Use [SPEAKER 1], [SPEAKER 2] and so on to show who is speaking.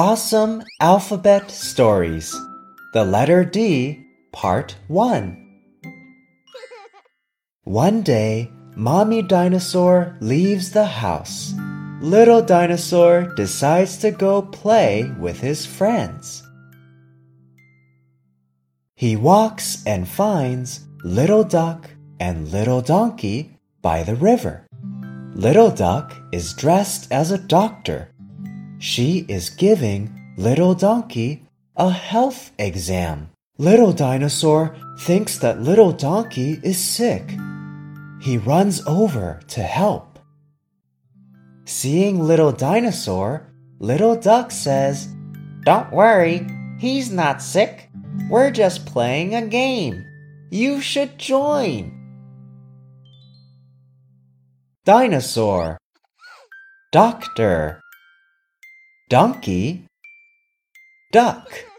[SPEAKER 1] Awesome Alphabet Stories The Letter D, Part 1. One day, Mommy Dinosaur leaves the house. Little Dinosaur decides to go play with his friends. He walks and finds Little Duck and Little Donkey by the river. Little Duck is dressed as a doctor she is giving Little Donkey a health exam. Little Dinosaur thinks that Little Donkey is sick. He runs over to help. Seeing Little Dinosaur, Little Duck says, Don't worry, he's not sick. We're just playing a game. You should join. Dinosaur Doctor donkey, duck.